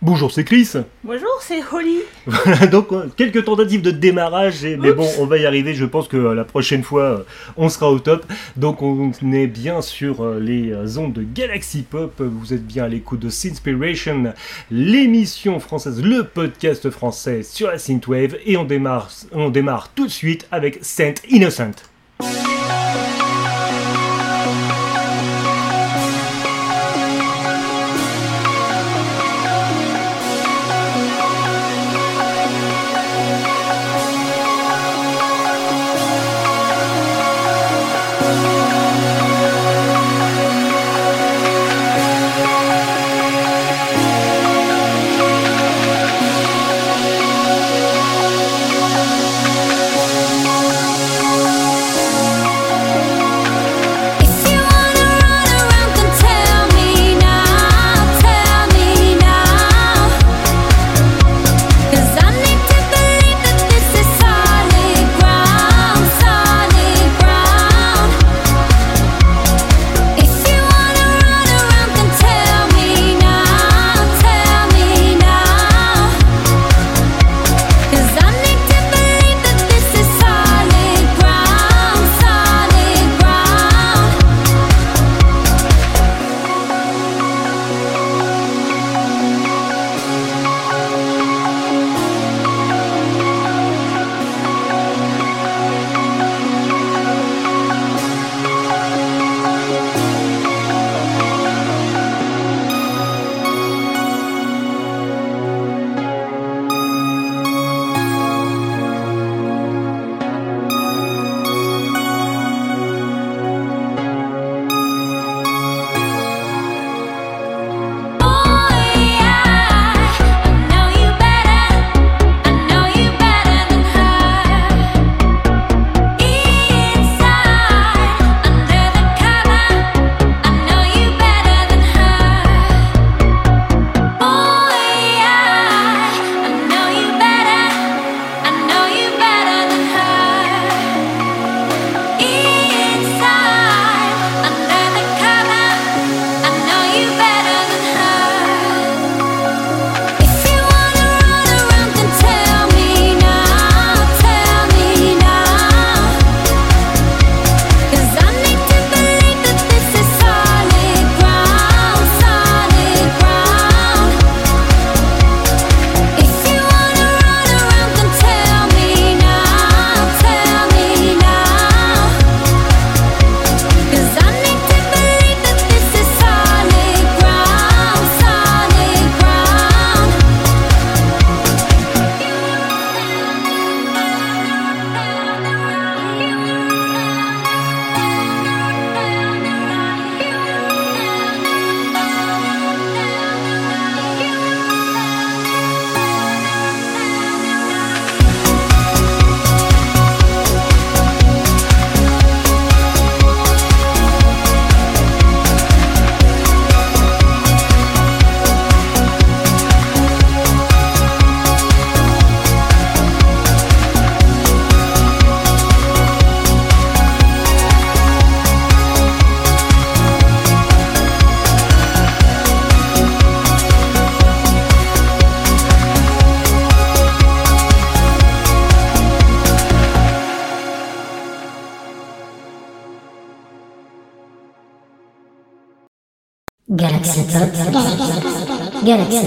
Bonjour, c'est Chris. Bonjour, c'est Holly. Voilà, donc euh, quelques tentatives de démarrage, et, mais bon, on va y arriver. Je pense que euh, la prochaine fois, euh, on sera au top. Donc on est bien sur les ondes de Galaxy Pop. Vous êtes bien à l'écoute de Synspiration, l'émission française, le podcast français sur la synthwave, et on démarre, on démarre tout de suite avec Saint Innocent.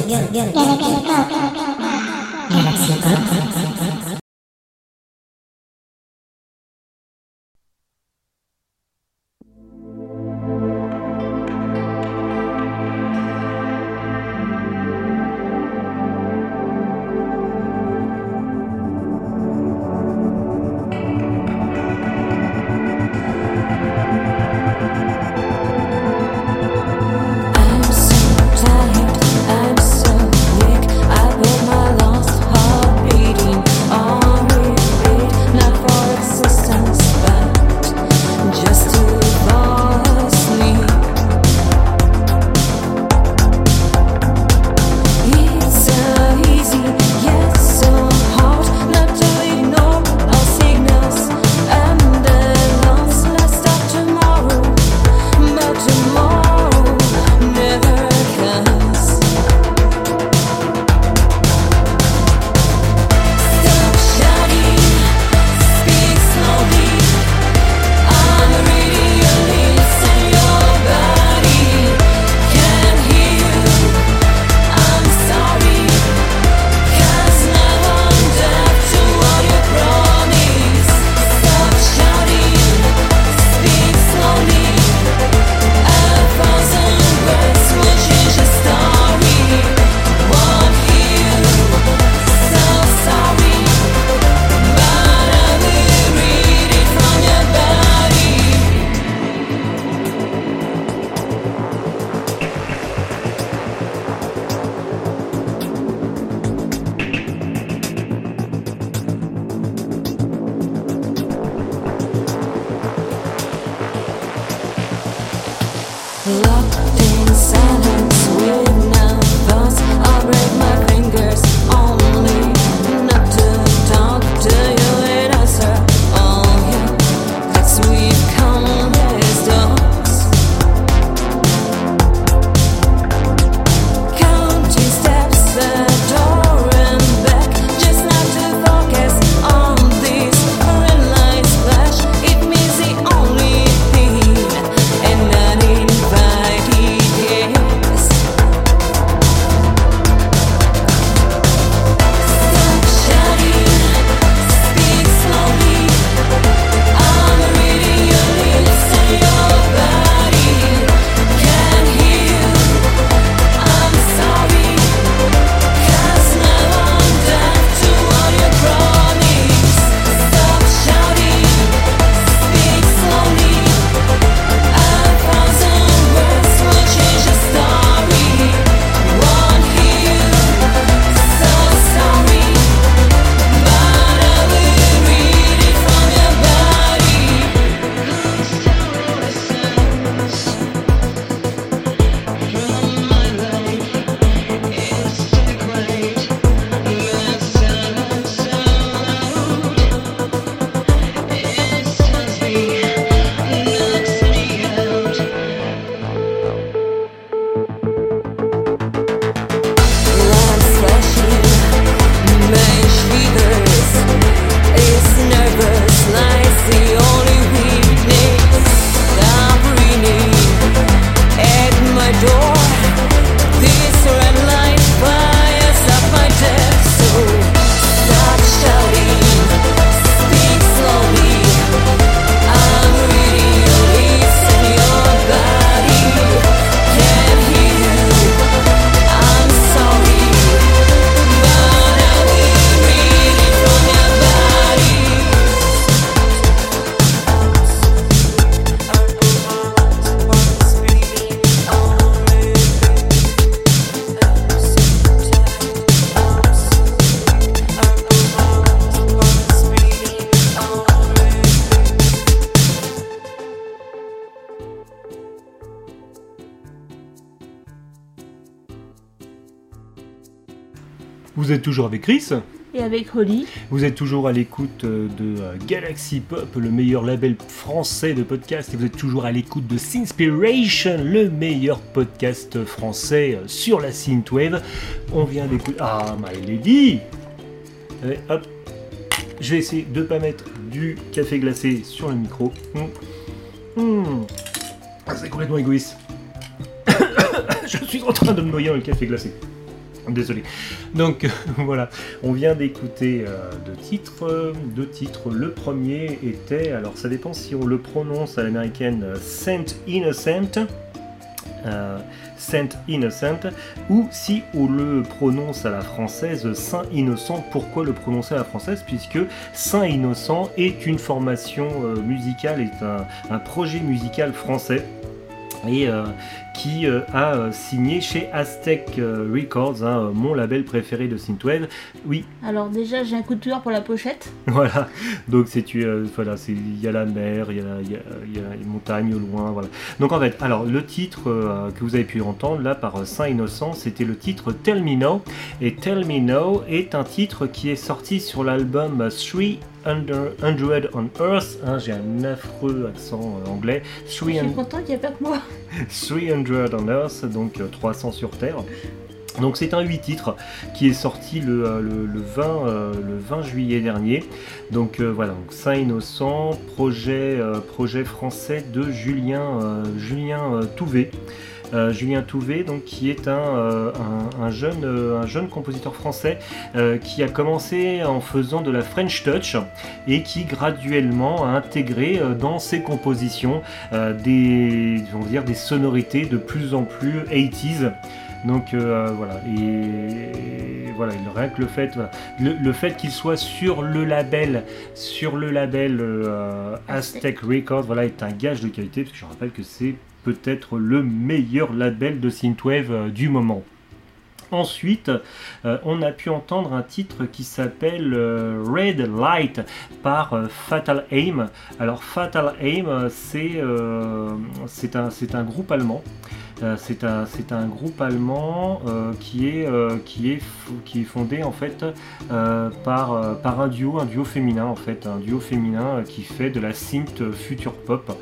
yeah, yeah, yeah. Toujours avec Chris Et avec Holly, Vous êtes toujours à l'écoute euh, de euh, Galaxy Pop, le meilleur label français de podcast, et vous êtes toujours à l'écoute de Sinspiration, le meilleur podcast français euh, sur la synthwave. On vient d'écouter... Ah, My Lady Allez, hop Je vais essayer de pas mettre du café glacé sur le micro. Hmm. Hmm. Ah, c'est complètement égoïste. Je suis en train de me noyer dans le café glacé. Désolé. Donc voilà, on vient d'écouter euh, deux titres. euh, Deux titres. Le premier était, alors ça dépend si on le prononce à l'américaine euh, Saint Innocent. Saint Innocent, ou si on le prononce à la française Saint Innocent. Pourquoi le prononcer à la française? Puisque Saint Innocent est une formation musicale, est un projet musical français et euh, qui euh, a euh, signé chez Aztec Records, hein, mon label préféré de synthwave. Oui, alors déjà j'ai un coup de cœur pour la pochette. voilà. Donc c'est tu, euh, voilà, c'est il y a la mer, il y a, y a- il y a les montagnes au loin, voilà. Donc en fait, alors le titre que vous avez pu entendre là par Saint Innocent, c'était le titre Tell Me No. Et Tell Me No est un titre qui est sorti sur l'album 300 on Earth. hein, J'ai un affreux accent euh, anglais. Je 300 suis content qu'il n'y ait pas que moi. 300 on Earth, donc euh, 300 sur Terre. Donc c'est un 8 titres qui est sorti le, euh, le, le 20, euh, le 20 juillet dernier. Donc euh, voilà, donc Saint Innocent, projet, euh, projet français de Julien, euh, Julien euh, Touvet. Euh, Julien Touvet, donc, qui est un, euh, un, un jeune, euh, un jeune compositeur français euh, qui a commencé en faisant de la French Touch et qui graduellement a intégré dans ses compositions des, on dire, des sonorités de plus en plus 80s. Donc euh, voilà, et, voilà, il- rien que le fait, voilà, le, le fait qu'il soit sur le label, sur le label euh, Aztec Records, voilà, est un gage de qualité, parce que je rappelle que c'est peut-être le meilleur label de synthwave euh, du moment. Ensuite, euh, on a pu entendre un titre qui s'appelle euh, Red Light par Fatal Aim. Alors Fatal Aim, c'est un groupe allemand. C'est un, c'est un groupe allemand euh, qui, est, euh, qui, est, qui est fondé en fait euh, par, par un duo, un duo féminin en fait, un duo féminin qui fait de la synth future pop.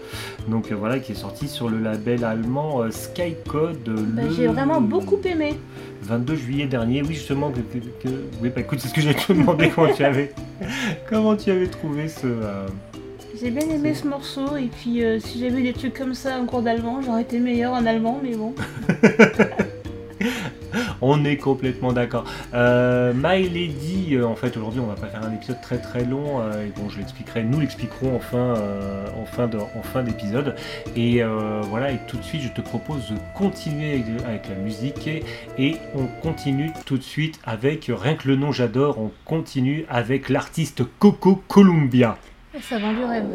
Donc voilà, qui est sorti sur le label allemand Skycode. Bah, le J'ai vraiment beaucoup aimé. 22 juillet dernier, oui justement, que, que- que- oui bah écoute, c'est ce que j'ai te demandé comment tu avais, comment tu avais trouvé ce... J'ai bien aimé ce morceau et puis euh, si j'avais des trucs comme ça en cours d'allemand, j'aurais été meilleur en allemand, mais bon. On est complètement d'accord. Euh, My Lady, euh, en fait aujourd'hui on va pas faire un épisode très très long, et bon je l'expliquerai, nous l'expliquerons en fin, en fin d'épisode. Et voilà, et tout de suite je te propose de continuer avec, avec la musique et, et on continue tout de suite avec, rien que le nom j'adore, on continue avec l'artiste Coco Columbia. Ça vend du rêve.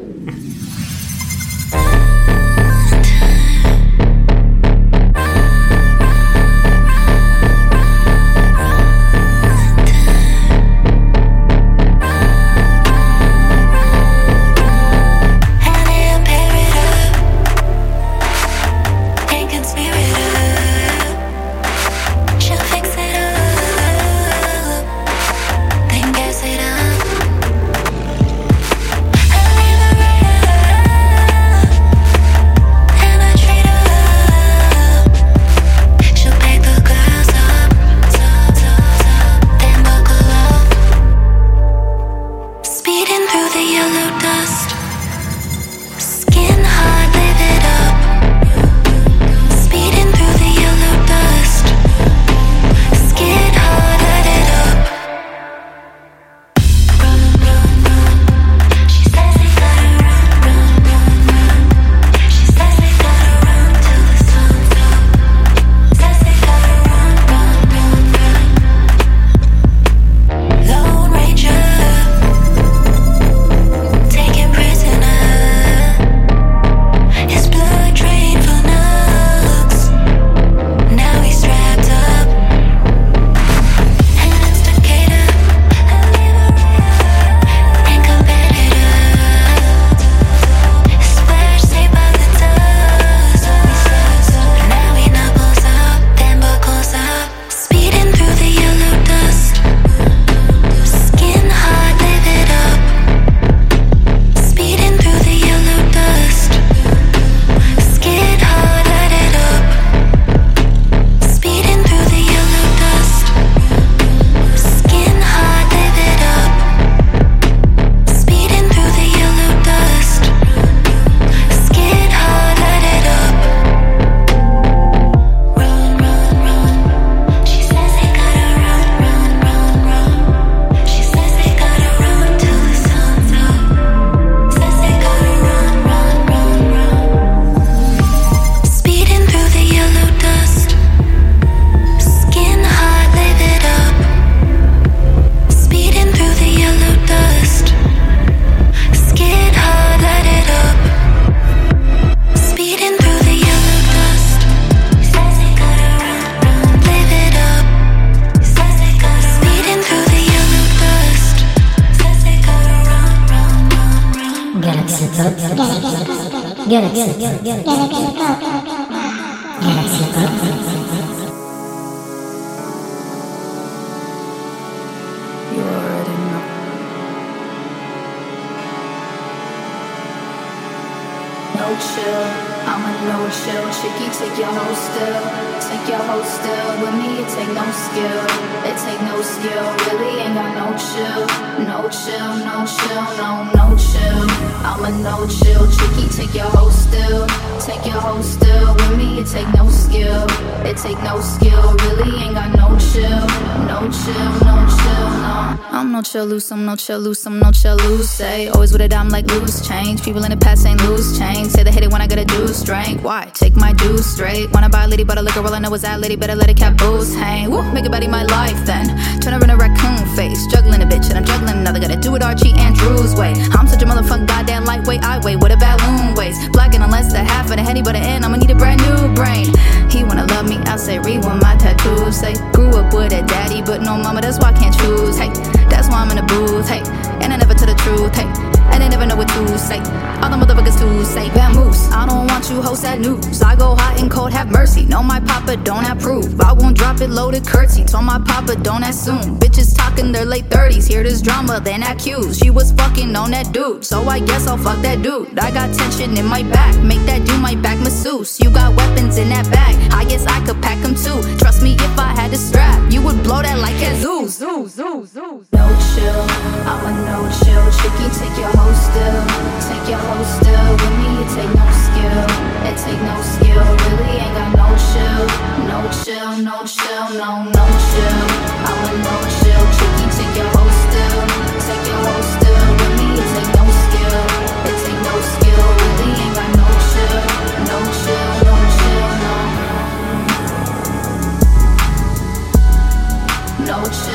Loose, I'm no chill loose, I'm no chill loose. Say, always with it, I'm like loose change. People in the past ain't loose change. Say they hate it when I got a deuce drink. Why? Take my dues straight. Wanna buy a lady, but a liquor, all I know is that lady, better let it cap booze hang. Woo, make a body my life then. Turn her in a raccoon face. Juggling a bitch, and I'm juggling another. Gotta do it Archie Andrews way. I'm such a motherfucking goddamn lightweight, I weigh what a balloon weighs. Blacking unless the half of the henny, but the end, I'ma need a brand new brain. He wanna love me, I say what my tattoos say. Grew up with a daddy, but no mama, that's why I can't choose. Hey, that's why I'm in the booth. Hey, and I never tell the truth. Hey, and I never know what to say. All the motherfuckers to say, vamoose. I don't want you host that news. I go hot and cold, have mercy. No, my papa don't approve. I won't drop it loaded curtsy. Told my papa don't assume. Bitches talking their late 30s. Hear this drama, then accuse. She was fucking on that dude. So I guess I'll fuck that dude. I got tension in my back. Make that do my back masseuse. You got weapons in that bag. I guess I could pack them too. Trust me, if I had a strap, you would blow that like a zoo. Zoo, zoo, zoo. No chill, I'm a no chill. Chicky, take your whole still. Take your whole still. With me, it take no skill. It take no skill. Really ain't got no chill. No chill, no chill, no, no chill. I'm a no chill. Chicky, take your whole still. Take your whole still. With me, it take no skill. It take no skill. Really ain't got no chill. No chill, no chill, no. No chill,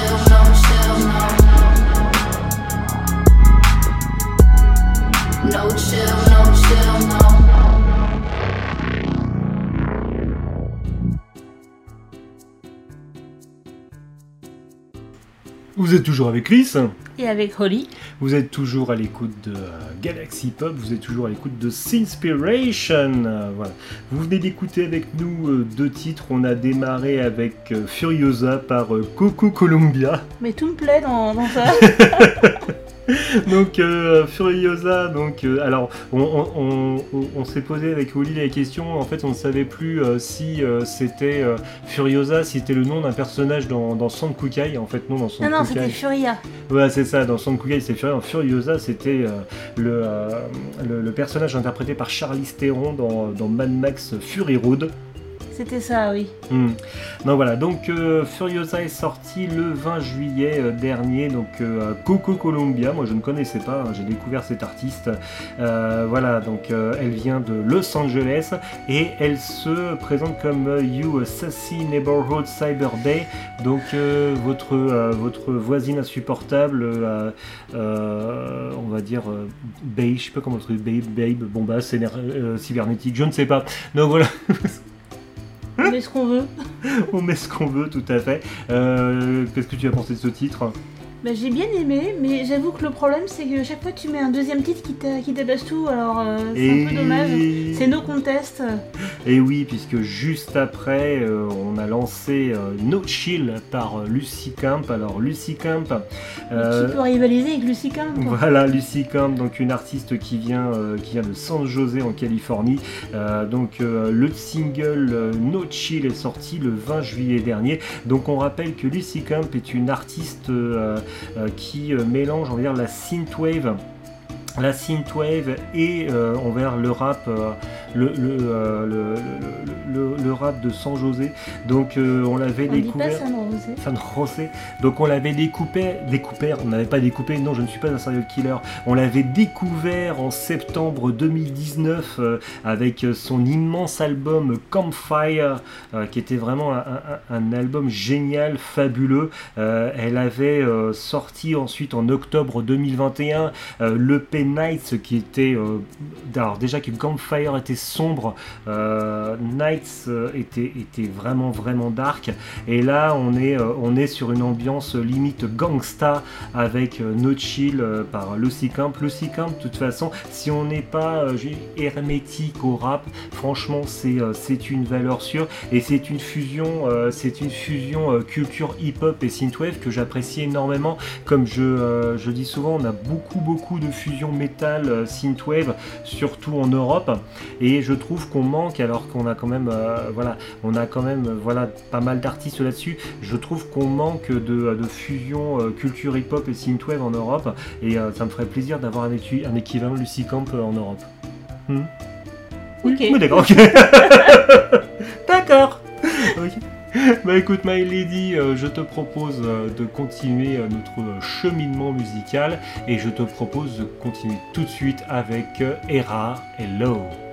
Vous êtes toujours avec Chris, Et avec Holly. vous êtes toujours à l'écoute de euh, Galaxy Pop, vous êtes toujours à l'écoute de Sinspiration. Voilà. Vous venez d'écouter avec nous euh, deux titres. On a démarré avec euh, Furiosa par Coco Columbia. Mais tout me plaît dans, dans ça. donc euh, Furiosa, donc euh, alors on, on- on- on- on s'est posé avec Oli la question. En fait, on ne savait plus euh, si c'était Furiosa, si c'était le nom d'un personnage dans, dans Sankukai. En fait, non, dans non, non, Sankukai. c'était Furia. Ouais, c'est ça. Dans Sankukai, c'est Furiosa. Furiosa, c'était le, le, le personnage interprété par Charlize Theron dans, dans Mad Max Fury Road. C'était ça, oui. Hmm. Donc voilà, donc euh, Furiosa est sorti le 20 juillet euh, dernier, donc euh, Coco Columbia, moi je ne connaissais pas, hein, j'ai découvert cette artiste. Voilà, donc elle vient de Los Angeles et elle se présente comme You Sassy Neighborhood Cyber Day, donc votre, voisine insupportable, on va dire babe, je sais pas comment le truc, babe, babe, cybernétique, je ne sais pas. Donc voilà. On met ce qu'on veut. On met ce qu'on veut, tout à fait. Euh, Qu'est-ce que tu as pensé de ce titre? Bah, j'ai bien aimé, mais j'avoue que le problème, c'est que chaque fois tu mets un deuxième titre qui tabasse tout, alors euh, c'est un peu dommage. C'est No Contest. Et oui, puisque juste après, euh, on a lancé euh, No Chill par Lucy Camp. Alors, Lucy Camp. Qui peut rivaliser avec Lucy Camp Voilà, Lucy Camp, donc une artiste qui vient, qui vient de San José en Californie. Donc le single No Chill est sorti le 20 juillet dernier. Donc on rappelle que Lucy Camp est une artiste qui euh, mélange, on va dire, la synthwave. La synthwave et euh, envers le rap, euh, le, le, euh, le, le- le- le rap de San José. Donc euh, on l'avait découvert. San José. Donc on l'avait découpé, découpé, on n'avait pas découpé, non je ne suis pas un serial killer, on l'avait découvert en septembre 2019 euh, avec son immense album Campfire, qui était vraiment un, un- un album génial, fabuleux. Elle avait sorti ensuite en octobre 2021 euh, l'EP Nights qui était... euh, alors déjà que Campfire était sombre, euh, Nights euh, était, vraiment vraiment dark. Et là, on est, sur une ambiance limite gangsta avec No Chill par Lucy Camp. Lucy Camp, de toute façon, si on n'est pas hermétique au rap, franchement, c'est une valeur sûre. Et c'est une fusion, c'est une fusion culture hip-hop et synthwave que j'apprécie énormément. Comme je, je dis souvent, on a beaucoup beaucoup de metal euh, synthwave, surtout en Europe. Et je trouve qu'on manque, alors qu'on a quand même, euh, voilà, on a quand même euh, voilà, pas mal d'artistes là-dessus. Je trouve qu'on manque de, de fusion euh, culture hip-hop et synthwave en Europe. Et euh, ça me ferait plaisir d'avoir un, équivalent Lucy Camp en Europe. Hmm? Ok. Oui, d'accord, ok. d'accord. Bah écoute, My Lady, euh, je te propose euh, de continuer euh, notre cheminement musical et je te propose de continuer tout de suite avec Era Hello.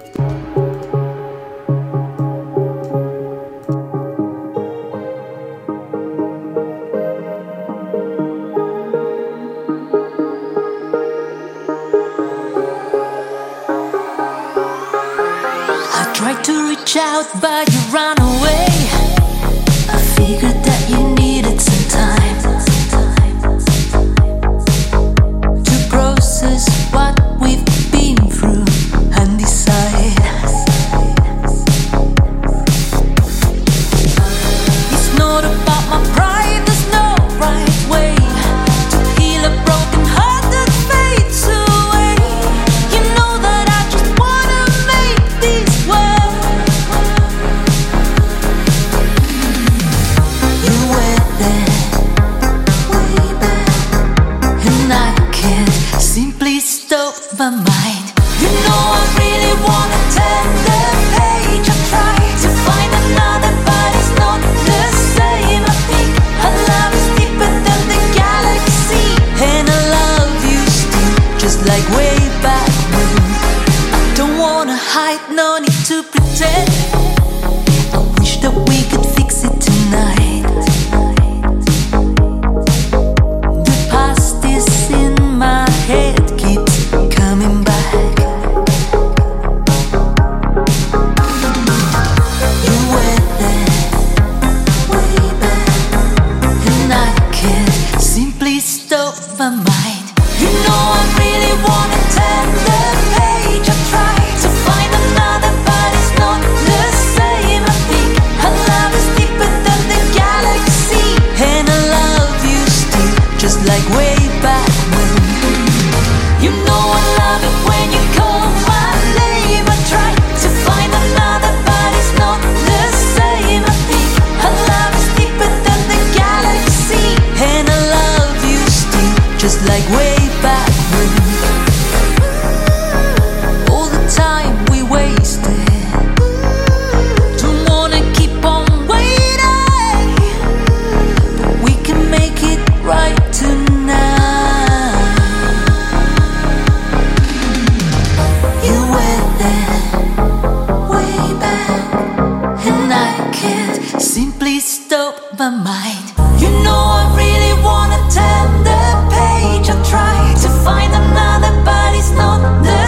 Find another, but it's not the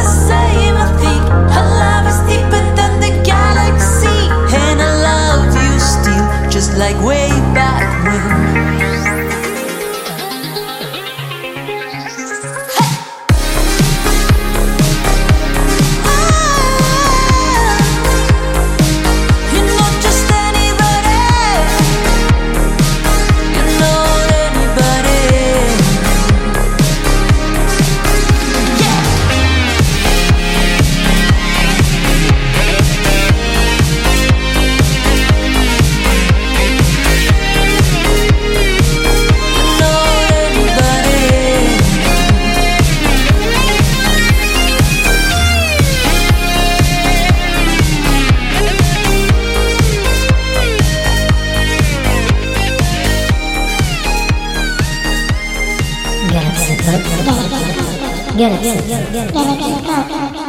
ャラクター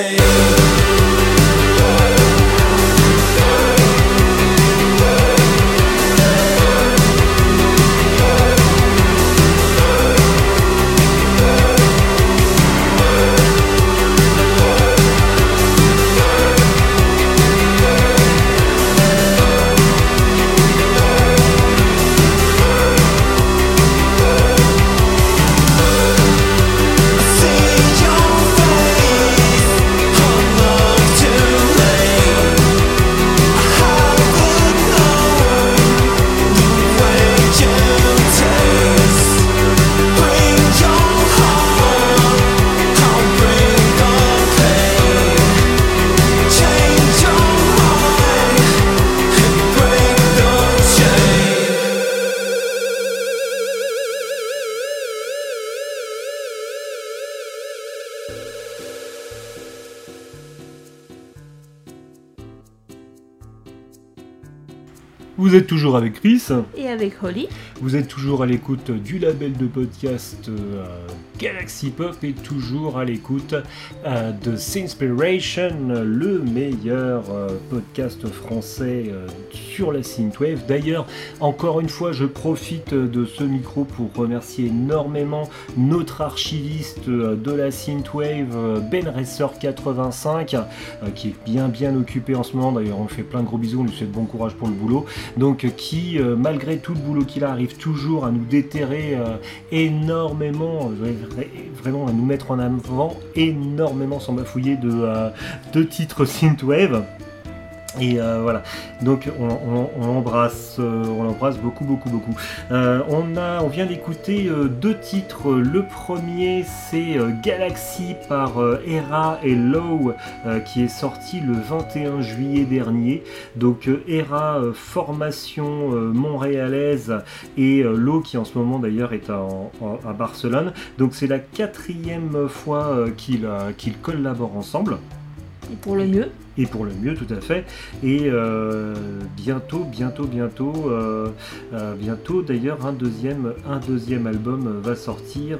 away. Avec Chris, Et avec Holly. Vous êtes toujours à l'écoute du label de podcast euh, Galaxy Pop et toujours à l'écoute euh, de Sinspiration, le meilleur euh, podcast français sur la synthwave. D'ailleurs, encore une fois, je profite de ce micro pour remercier énormément notre archiviste de la synthwave, Ben Racer 85, euh, qui est bien bien occupé en ce moment. D'ailleurs, on lui fait plein de gros bisous, on lui souhaite bon courage pour le boulot. Donc, qui, malgré tout le boulot qu'il a, toujours à nous déterrer euh, énormément, euh, vra- vraiment à nous mettre en avant énormément sans bafouiller de, euh, de titres synthwave. Et euh, voilà, donc on, on- on l'embrasse, euh, beaucoup, beaucoup, beaucoup. Euh, on, vient d'écouter deux titres. Le premier, c'est Galaxy par Hera et Low, qui est sorti le 21 juillet dernier. Donc Hera, formation montréalaise, et Low, qui en ce moment d'ailleurs est à, Barcelone. Donc c'est la quatrième fois qu'ils qu'ils collaborent ensemble Et pour le mieux. Et pour le mieux tout à fait et euh, bientôt bientôt bientôt euh, euh, bientôt d'ailleurs un deuxième un deuxième album va sortir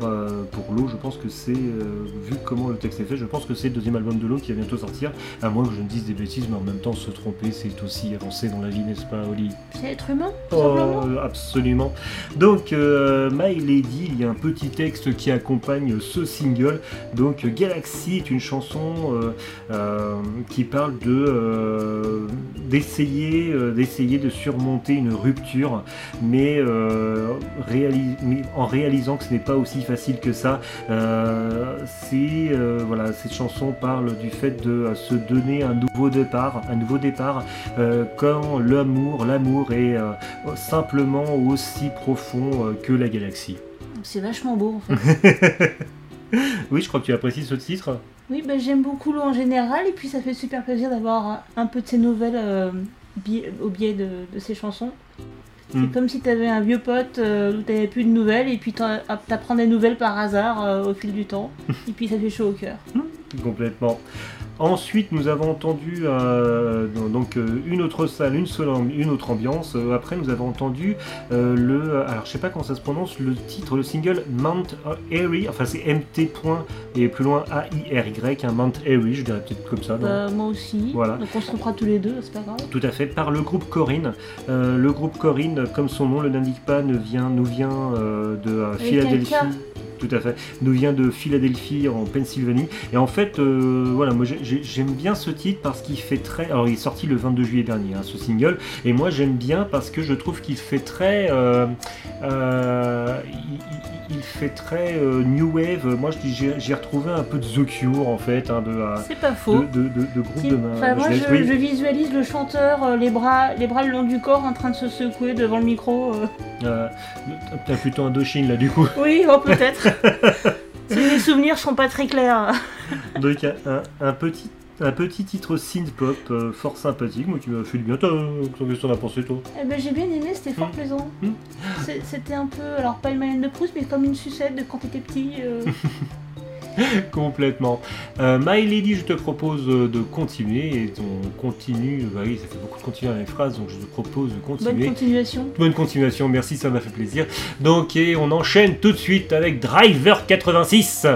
pour l'eau je pense que c'est vu comment le texte est fait je pense que c'est le deuxième album de l'eau qui va bientôt sortir à moins que je ne dise des bêtises mais en même temps se tromper c'est aussi avancer dans la vie n'est-ce pas Oli? C'est être humain, tout simplement? Oh, absolument. Donc, euh, My Lady, il y a un petit texte qui accompagne ce single. Donc, Galaxy est une chanson euh, euh, qui parle de euh, d'essayer euh, d'essayer de surmonter une rupture, mais, euh, réalis- mais en réalisant que ce n'est pas aussi facile que ça. C'est voilà, cette chanson parle du fait de se donner un nouveau départ, un nouveau départ quand l'amour, l'amour est simplement aussi profond que la galaxie. C'est vachement beau en fait. Oui, je crois que tu apprécies ce titre. Oui, bah, j'aime beaucoup l'eau en général et puis ça fait super plaisir d'avoir un peu de ses nouvelles euh, bi- au biais de, de ses chansons. C'est Mm. comme si t'avais un vieux pote euh, où t'avais plus de nouvelles et puis t'en- hop, t'apprends des nouvelles par hasard euh, au fil du temps et puis ça fait chaud au cœur. Complètement. Ensuite, nous avons entendu euh, donc euh, une autre salle, une seule, une autre ambiance. Euh, après, nous avons entendu euh, le, alors je sais pas comment ça se prononce, le titre, le single Mount Airy. Enfin, c'est MT. point et plus loin A I R Y, un Mount Airy, je dirais peut-être comme ça. moi aussi. Voilà. Donc on se trompera tous les deux, c'est pas grave. Tout à fait, par le groupe Corinne. Le groupe Corinne, comme son nom le l'indique pas, ne vient, nous vient de Philadelphie. Un. Tout à fait, nous vient de Philadelphie en Pennsylvanie. Et en fait, euh, voilà, moi j'ai- j'ai- j'aime bien ce titre parce qu'il fait très. Alors il est sorti le 22 juillet dernier, hein, ce single. Et moi j'aime bien parce que je trouve qu'il fait très. euh, euh, il, fait très new wave. Moi j'ai retrouvé un peu de The Cure en fait, hein, de, C'est pas faux. de, de, de- de groupe de main. Enfin, moi, je, oui. je visualise le chanteur, les bras, les bras le long du corps, en train de se secouer devant le micro. T'as plutôt Indochine là du coup. Oui, oh, peut-être. si mes souvenirs sont pas très clairs. Donc un, petit un petit titre synth pop euh, fort sympathique, moi qui m'a fait du bien. Toi, euh, qu'est-ce que t'en as pensé toi? Eh ben, j'ai bien aimé, c'était fort Mm. plaisant. Mm. C'est- C'était un peu, alors pas une Madeleine de Proust, mais comme une sucette de quand t'étais petit. euh. Complètement. Euh, My Lady, je te propose euh, de continuer et on continue. Bah oui, ça fait beaucoup de continuer dans les phrases, donc je te propose de Bonne continuer. continuation. Bonne continuation, merci, ça m'a fait plaisir. Donc, et on enchaîne tout de suite avec Driver 86.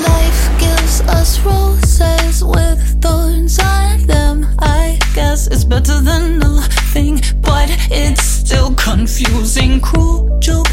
Life gives us roses with thorns on them. I guess it's better than nothing, but it's still confusing. Cruel joke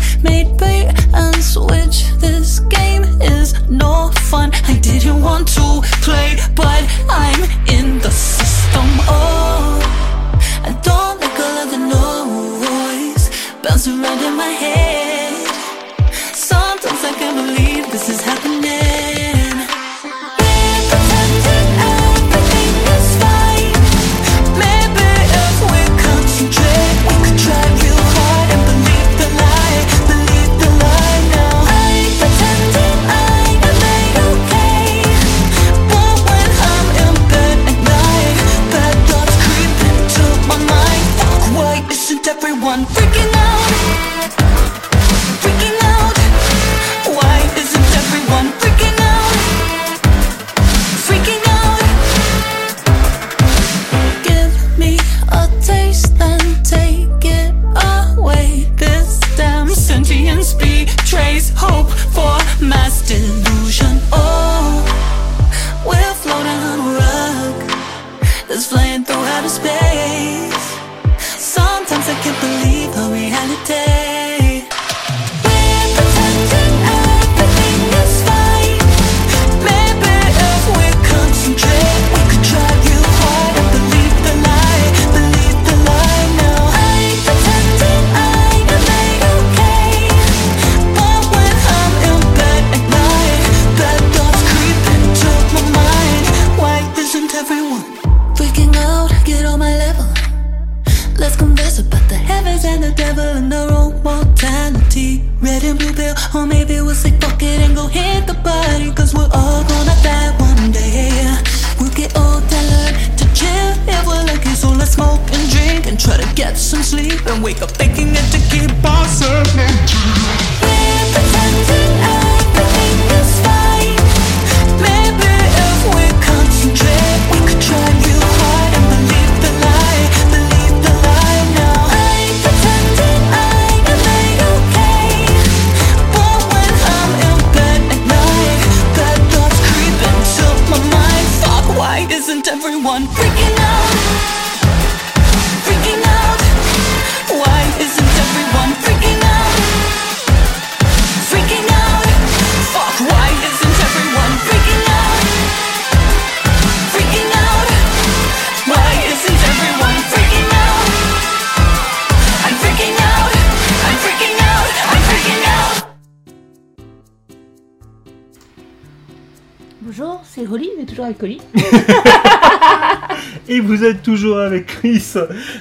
Et vous êtes toujours avec Chris.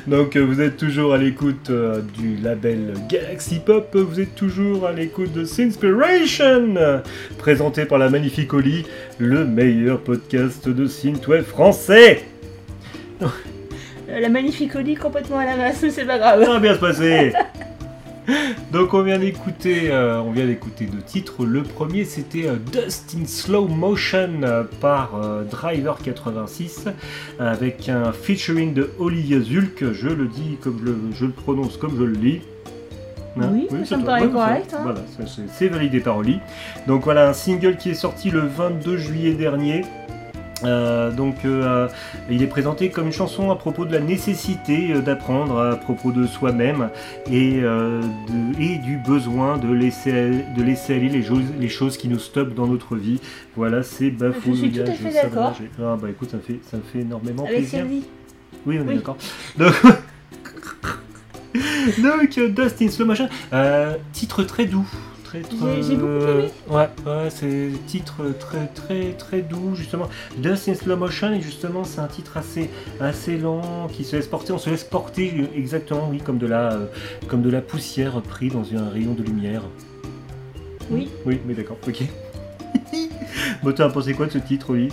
Donc euh, vous êtes toujours à l'écoute euh, du label Galaxy Pop. Vous êtes toujours à l'écoute de Sinspiration, euh, présenté par la magnifique Oli, le meilleur podcast de synthwave français. Euh, La magnifique Holly complètement à la masse, c'est pas grave. Ça va bien se passer. Donc on vient d'écouter, euh, on vient d'écouter deux titres. Le premier c'était euh, Dust in Slow Motion euh, par Driver 86 avec un featuring de Olivia Zulk. Je le dis comme je, le- je le prononce comme je le lis. Hein? Oui, ça me paraît correct, hein. Voilà, c'est validé par Oli. Donc voilà un single qui est sorti le 22 juillet dernier. Euh, donc euh, il est présenté comme une chanson à propos de la nécessité euh, d'apprendre à propos de soi-même et, euh, de- et du besoin de laisser, de laisser aller les, choses- les choses qui nous stoppent dans notre vie. Voilà, c'est bafou. Je suis tout à fait d'accord. Ah bah écoute, ça me fait, ça me fait énormément Avec plaisir. Sylvie. Oui, on est Oui. d'accord. Donc, Donc, euh, Dust in Slow euh, titre très doux. Très, très, J'ai- beaucoup aimé. Ouais, ouais, c'est titre très très très doux justement. Dust in Slow Motion et justement c'est un titre assez assez lent qui se laisse porter. On se laisse porter euh, exactement, oui, comme de la euh, comme de la poussière pris dans un rayon de lumière. Oui. Oui, mais d'accord, ok. bon, t'as pensé quoi de ce titre, oui?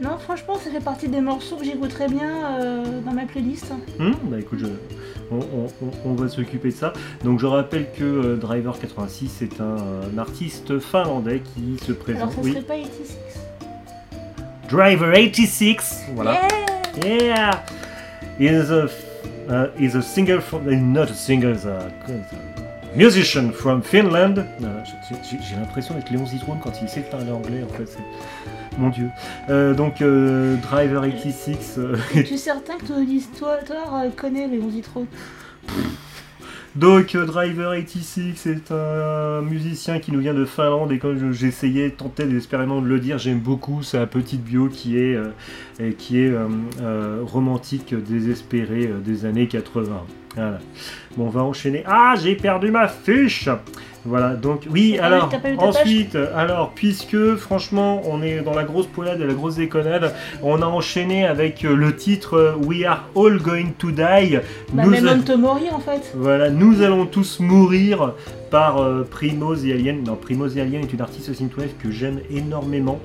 Non, franchement, ça fait partie des morceaux que j'écouterais bien euh, dans ma playlist. Hmm, bah écoute, je- on, on- on- on va s'occuper de ça. Donc je rappelle que euh, Driver 86 est un, un artiste finlandais qui se Alors, présente. ça oui. serait pas 86 Driver 86, voilà. Yeah Yeah. Is a uh, is a singer from, not a singer, is a, a musician from Finland. Uh, j'ai- l'impression d'être Léon Zitrone quand il sait parler anglais, en fait. Mon dieu. Euh, donc, euh, Driver 86. euh, Es-tu certain que ton auditoire euh, connaît les Zitro Donc euh, Driver 86 c'est un musicien qui nous vient de Finlande et comme je- j'essayais, tentais désespérément de le dire, j'aime beaucoup sa petite bio qui est, euh, qui est euh, euh, romantique désespérée euh, des années 80. Voilà. Bon, on va enchaîner. Ah, j'ai perdu ma fiche Voilà, donc oui, pas alors, eu- ensuite, alors, puisque franchement, on est dans la grosse poilade et la grosse déconnade, on a enchaîné avec euh, le titre euh, We Are All Going to Die. Bah, Nous même a- Memento Mori en fait. voilà, nous allons tous mourir par euh, Primo The Alien. Non, Primo The Alien est une artiste synthwave que j'aime énormément.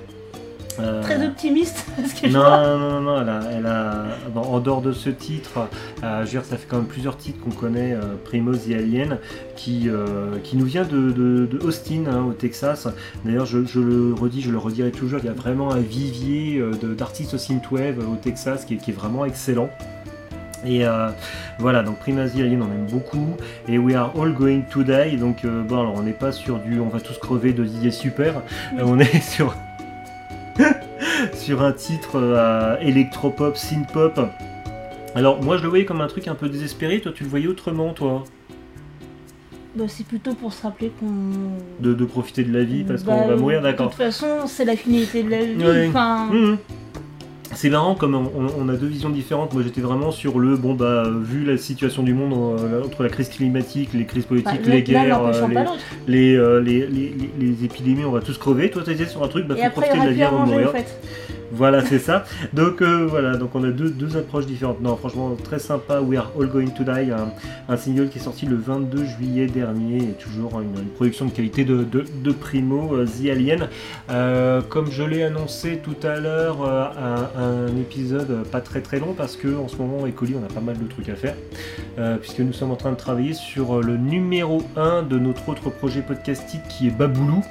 Euh, Très optimiste, parce que non, non, non, non, elle a, elle a- bon, en dehors de ce titre, euh, je veux dire, ça fait quand même plusieurs titres qu'on connaît, euh, Primo The Alien, qui, euh, qui nous vient de, de- de Austin, hein, au Texas. D'ailleurs, je, je le redis, je le redirai toujours, il y a vraiment un vivier d'artistes synthwave au Texas qui est, qui est vraiment excellent. Et euh, voilà, donc Prima The Alien, on aime beaucoup. Et We Are All Going to Die, donc euh, bon, alors on n'est pas sur du On va tous crever de Didier Super, Oui. Euh, on est sur sur un titre euh, électropop, synth-pop. Alors moi je le voyais comme un truc un peu désespéré, toi tu le voyais autrement toi? Bah, c'est plutôt pour se rappeler qu'on. de, de profiter de la vie parce Bah, qu'on va mourir, De d'accord. toute façon, c'est la finalité de la vie. Ouais. Enfin, Mhm. C'est marrant comme on, a deux visions différentes. Moi j'étais vraiment sur le bon bah vu la situation du monde euh, entre la crise climatique, les crises bah, politiques, l'un- les guerres, euh, les, les, euh, les, les- les- les épidémies, on va tous crever. Toi t'étais sur un truc, bah faut profiter de la vie avant de mourir. en fait. Voilà, c'est ça. Donc euh, voilà, donc on a deux, deux approches différentes. Non, franchement, très sympa. We Are All Going to Die, un, single qui est sorti le 22 juillet dernier, et toujours une, production de qualité de, de, Primo, euh, The Alien. Euh, comme je l'ai annoncé tout à l'heure, un, épisode pas très très long parce que en ce moment, avec Oli, on a pas mal de trucs à faire, puisque nous sommes en train de travailler sur le numéro 1 de notre autre projet podcastique qui est Baboulou.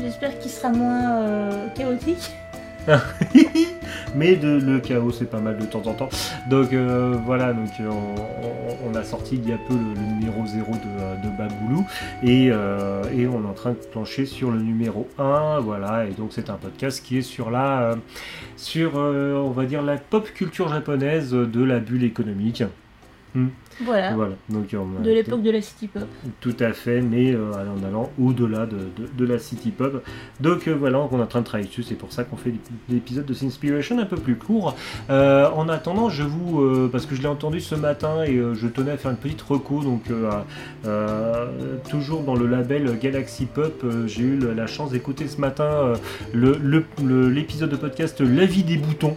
J'espère qu'il sera moins chaotique. mais le chaos c'est pas mal de temps en temps. Donc euh, voilà, donc euh, on, a sorti il y a peu le, numéro 0 de, euh, de Baboulou et, on est en train de plancher sur le numéro 1, voilà, et donc c'est un podcast qui est sur la sur on va dire la pop culture japonaise de la bulle économique. Voilà. Voilà, donc on a De l'époque de la city pop. tout à fait, mais euh, en allant au-delà de, de- de la City Pop. Donc euh, voilà, on est en train de travailler dessus, c'est pour ça qu'on fait épisodes de Sinspiration un peu plus courts. Euh, en attendant, je vous, parce que je l'ai entendu ce matin et je tenais à faire une petite reco, donc toujours dans le label Galaxy Pop, j'ai eu la chance d'écouter ce matin le- le- le- l'épisode de podcast La vie des boutons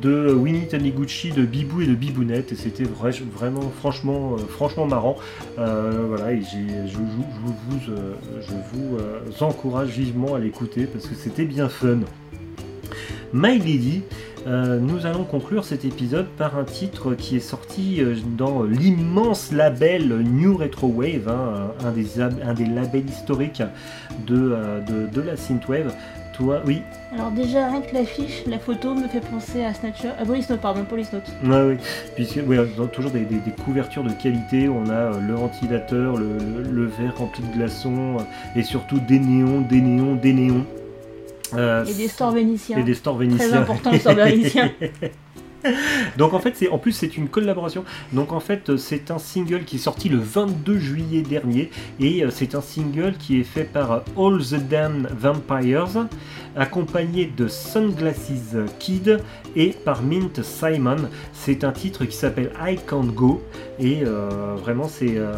de Winnie Taniguchi, de Bibou et de Bibounette, et c'était vrai- vraiment franchement, euh, franchement marrant. Euh, je, vous- euh, encourage vivement à l'écouter parce que c'était bien fun. My Lady, nous allons conclure cet épisode par un titre qui est sorti dans l'immense label New Retro Wave, hein, un, des, labels historiques de, de, de la synthwave. Toi, oui, Alors déjà, rien que l'affiche, la photo me fait penser à Snatcher. Ah, Police Note, pardon, Police Note. Ouais, oui, puisque ouais, toujours des, des- des couvertures de qualité, on a euh, le ventilateur, le, le- le verre rempli de glaçons, euh, et surtout des néons, des néons, des néons. Euh, Et des stores vénitiens. et des stores vénitiens. Très important, les stores vénitiens. Donc en fait, c'est en plus c'est une collaboration. Donc en fait, c'est un single qui est sorti le 22 juillet dernier et euh, c'est un single qui est fait par euh, All the Damn Vampires, accompagné de Sunglasses Kid et par Mint Simon. C'est un titre qui s'appelle I Can't Go et euh, vraiment c'est euh,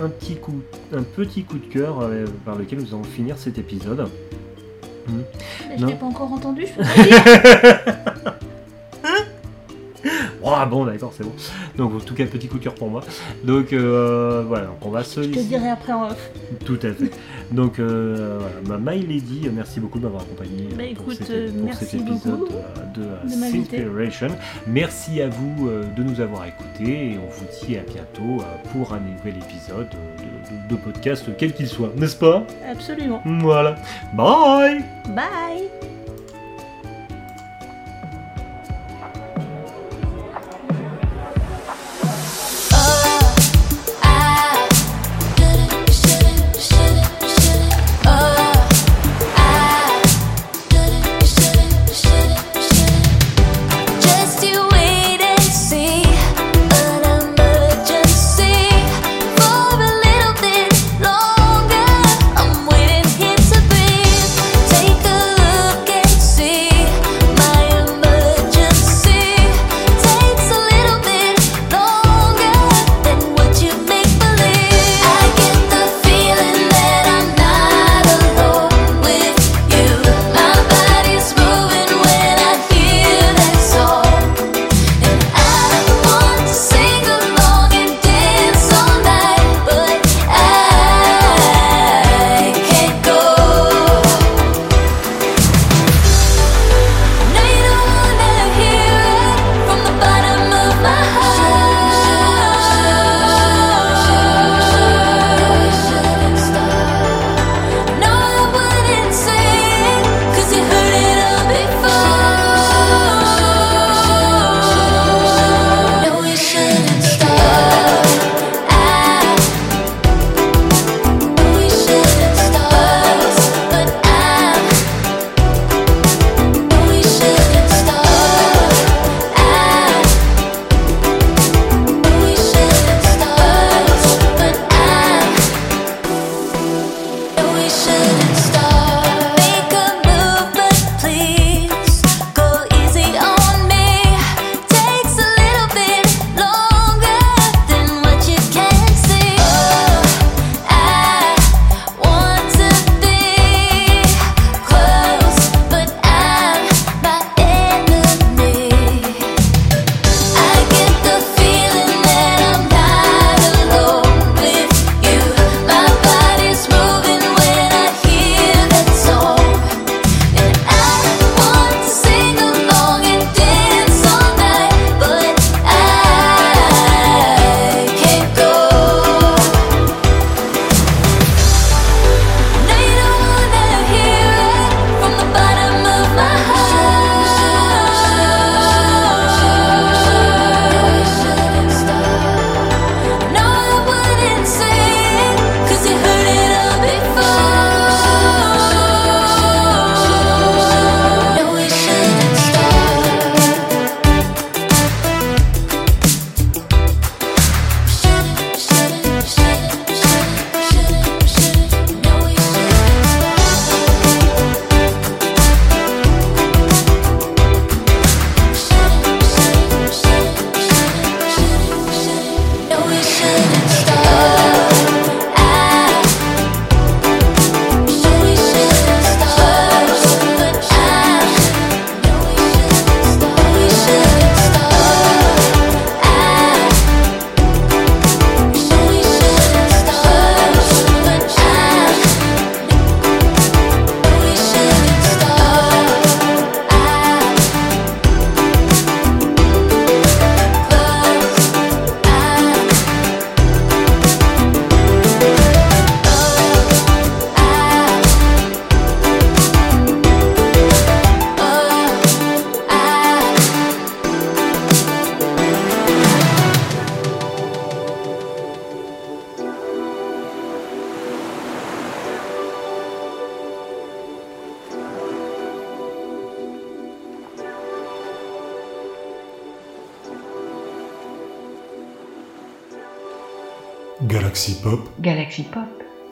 un, un petit coup, un petit coup de cœur euh, par lequel nous allons finir cet épisode. Je l'ai pas encore entendu, je Ah bon, d'accord, c'est bon. Donc en tout cas, petit coup de cœur pour moi. Donc euh, voilà, donc on va se Je te dirai après en off. Tout à fait. Donc euh, voilà, ma My Lady, merci beaucoup de m'avoir accompagné Bah, euh, pour, écoute, cet, euh, pour merci cet épisode de, de. Merci à vous de nous avoir écoutés et on vous dit à bientôt pour un nouvel épisode de, de- de podcast, quel qu'il soit, n'est-ce pas? Absolument. Voilà. Bye Bye